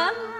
love.